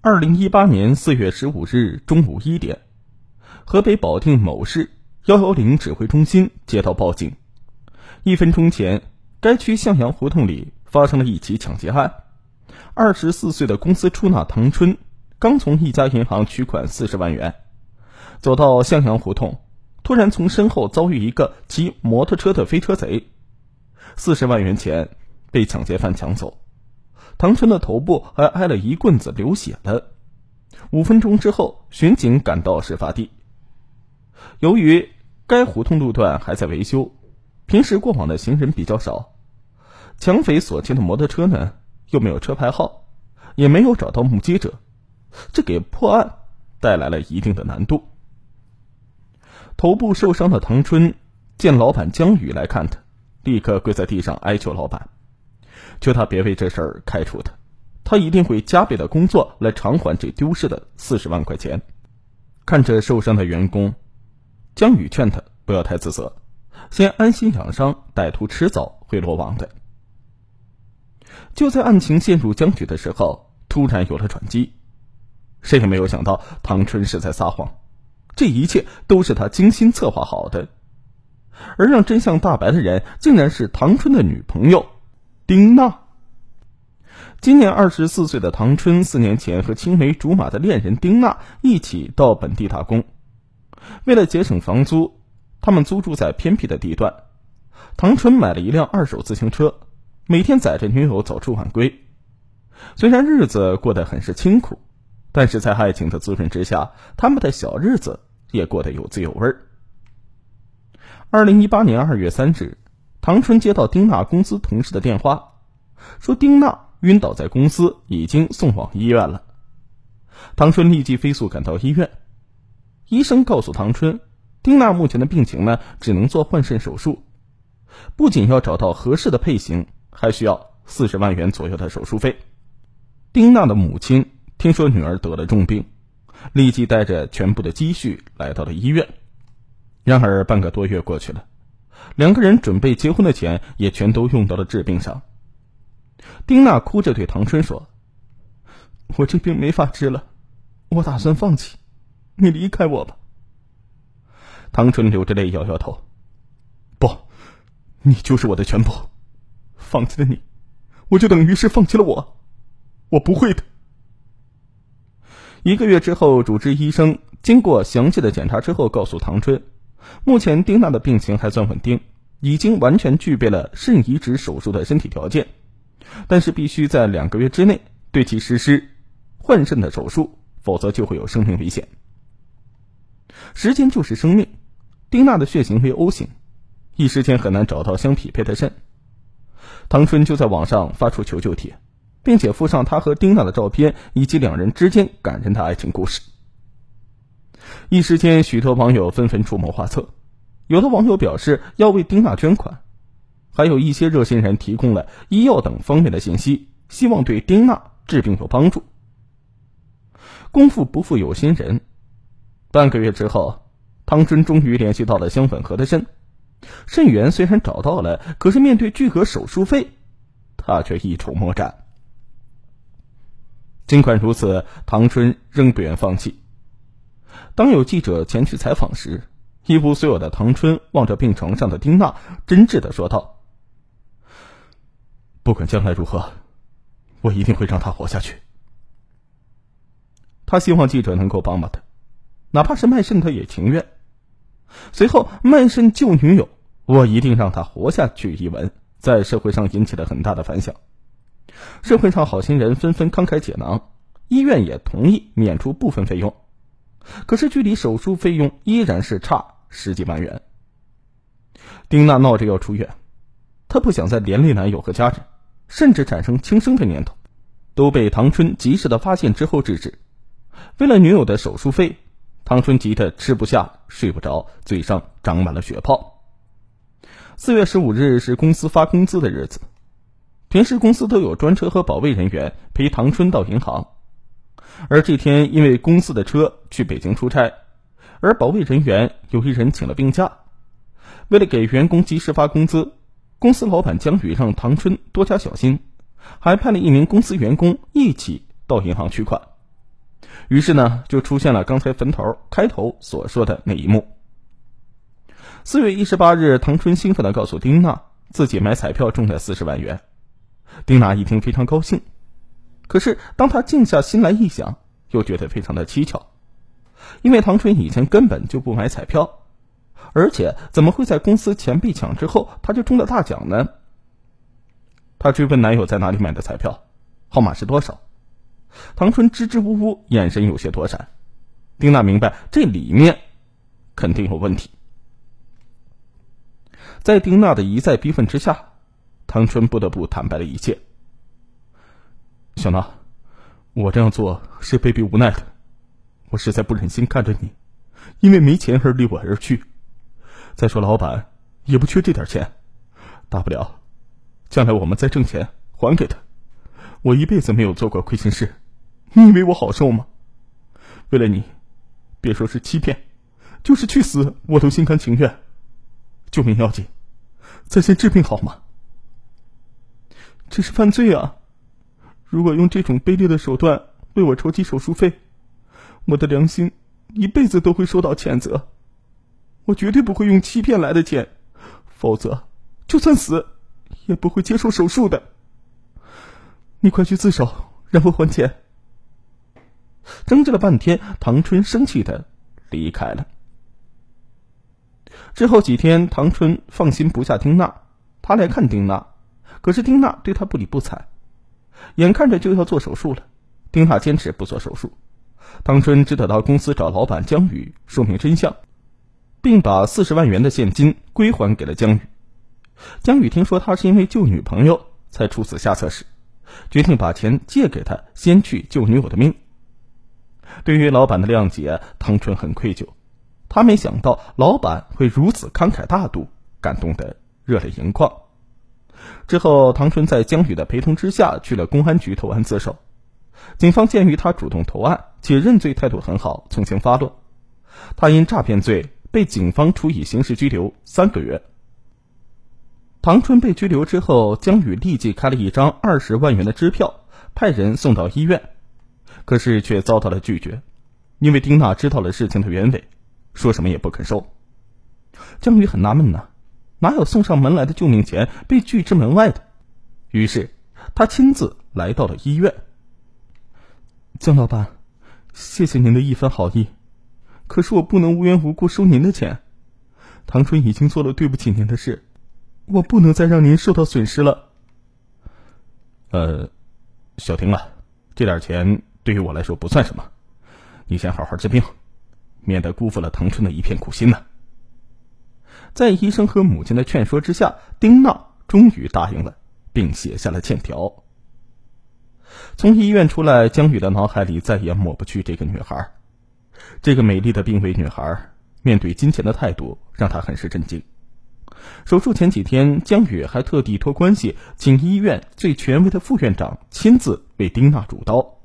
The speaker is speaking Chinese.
二零一八年四月十五日中午一点，河北保定某市幺幺零指挥中心接到报警，一分钟前，该区向阳胡同里发生了一起抢劫案。二十四岁的公司出纳唐春刚从一家银行取款四十万元，走到向阳胡同，突然从身后遭遇一个骑摩托车的飞车贼，四十万元钱被抢劫犯抢走。唐春的头部还挨了一棍子，流血了。五分钟之后，巡警赶到事发地。由于该胡同路段还在维修，平时过往的行人比较少，抢匪所骑的摩托车呢又没有车牌号，也没有找到目击者，这给破案带来了一定的难度。头部受伤的唐春见老板江宇来看他，立刻跪在地上哀求老板。求他别为这事儿开除他，他一定会加倍的工作来偿还这丢失的四十万块钱。看着受伤的员工，江宇劝他不要太自责，先安心养伤，歹徒迟早会落网的。就在案情陷入僵局的时候，突然有了转机。谁也没有想到唐春是在撒谎，这一切都是他精心策划好的，而让真相大白的人，竟然是唐春的女朋友。丁娜，今年二十四岁的唐春，四年前和青梅竹马的恋人丁娜一起到本地打工。为了节省房租，他们租住在偏僻的地段。唐春买了一辆二手自行车，每天载着女友早出晚归。虽然日子过得很是清苦，但是在爱情的滋润之下，他们的小日子也过得有滋有味。二零一八年二月三日。唐春接到丁娜公司同事的电话，说丁娜晕倒在公司，已经送往医院了。唐春立即飞速赶到医院，医生告诉唐春，丁娜目前的病情呢，只能做换肾手术，不仅要找到合适的配型，还需要四十万元左右的手术费。丁娜的母亲听说女儿得了重病，立即带着全部的积蓄来到了医院。然而半个多月过去了。两个人准备结婚的钱也全都用到了治病上。丁娜哭着对唐春说：“我这病没法治了，我打算放弃，你离开我吧。”唐春流着泪摇摇头：“不，你就是我的全部，放弃了你，我就等于是放弃了我，我不会的。”一个月之后，主治医生经过详细的检查之后，告诉唐春。目前丁娜的病情还算稳定，已经完全具备了肾移植手术的身体条件，但是必须在两个月之内对其实施换肾的手术，否则就会有生命危险。时间就是生命，丁娜的血型为 O 型，一时间很难找到相匹配的肾。唐春就在网上发出求救帖，并且附上他和丁娜的照片以及两人之间感人的爱情故事。一时间，许多网友纷纷出谋划策。有的网友表示要为丁娜捐款，还有一些热心人提供了医药等方面的信息，希望对丁娜治病有帮助。功夫不负有心人，半个月之后，唐春终于联系到了相吻合的肾。肾源虽然找到了，可是面对巨额手术费，他却一筹莫展。尽管如此，唐春仍不愿放弃。当有记者前去采访时，一无所有的唐春望着病床上的丁娜，真挚的说道：“不管将来如何，我一定会让她活下去。”他希望记者能够帮帮他，哪怕是卖肾，他也情愿。随后，“卖肾救女友，我一定让她活下去”一文在社会上引起了很大的反响，社会上好心人纷纷慷慨解囊，医院也同意免除部分费用。可是，距离手术费用依然是差十几万元。丁娜闹着要出院，她不想再连累男友和家人，甚至产生轻生的念头，都被唐春及时的发现之后制止。为了女友的手术费，唐春急得吃不下、睡不着，嘴上长满了血泡。四月十五日是公司发工资的日子，平时公司都有专车和保卫人员陪唐春到银行。而这天，因为公司的车去北京出差，而保卫人员有一人请了病假。为了给员工及时发工资，公司老板江宇让唐春多加小心，还派了一名公司员工一起到银行取款。于是呢，就出现了刚才坟头开头所说的那一幕。四月一十八日，唐春兴奋的告诉丁娜，自己买彩票中了四十万元。丁娜一听非常高兴，可是当他静下心来一想，又觉得非常的蹊跷，因为唐春以前根本就不买彩票，而且怎么会在公司钱被抢之后他就中了大奖呢？她追问男友在哪里买的彩票，号码是多少？唐春支支吾吾，眼神有些躲闪。丁娜明白这里面肯定有问题，在丁娜的一再逼问之下。唐春不得不坦白了一切。小娜，我这样做是被逼无奈的，我实在不忍心看着你因为没钱而离我而去。再说，老板也不缺这点钱，大不了将来我们再挣钱还给他。我一辈子没有做过亏心事，你以为我好受吗？为了你，别说是欺骗，就是去死我都心甘情愿。救命要紧，咱先治病好吗？这是犯罪啊！如果用这种卑劣的手段为我筹集手术费，我的良心一辈子都会受到谴责。我绝对不会用欺骗来的钱，否则就算死也不会接受手术的。你快去自首，然后还钱。争执了半天，唐春生气的离开了。之后几天，唐春放心不下丁娜，他来看丁娜。可是丁娜对他不理不睬，眼看着就要做手术了，丁娜坚持不做手术。唐春只得到公司找老板江宇说明真相，并把四十万元的现金归还给了江宇。江宇听说他是因为救女朋友才出此下策时，决定把钱借给他，先去救女友的命。对于老板的谅解，唐春很愧疚，他没想到老板会如此慷慨大度，感动得热泪盈眶。之后，唐春在江宇的陪同之下去了公安局投案自首。警方鉴于他主动投案且认罪态度很好，从轻发落。他因诈骗罪被警方处以刑事拘留三个月。唐春被拘留之后，江宇立即开了一张二十万元的支票，派人送到医院，可是却遭到了拒绝，因为丁娜知道了事情的原委，说什么也不肯收。江宇很纳闷呢。哪有送上门来的救命钱被拒之门外的？于是他亲自来到了医院。江老板，谢谢您的一番好意，可是我不能无缘无故收您的钱。唐春已经做了对不起您的事，我不能再让您受到损失了。呃，小婷啊，这点钱对于我来说不算什么，你先好好治病，免得辜负了唐春的一片苦心呢。在医生和母亲的劝说之下，丁娜终于答应了，并写下了欠条。从医院出来，江宇的脑海里再也抹不去这个女孩。这个美丽的病危女孩，面对金钱的态度让他很是震惊。手术前几天，江宇还特地托关系，请医院最权威的副院长亲自为丁娜主刀。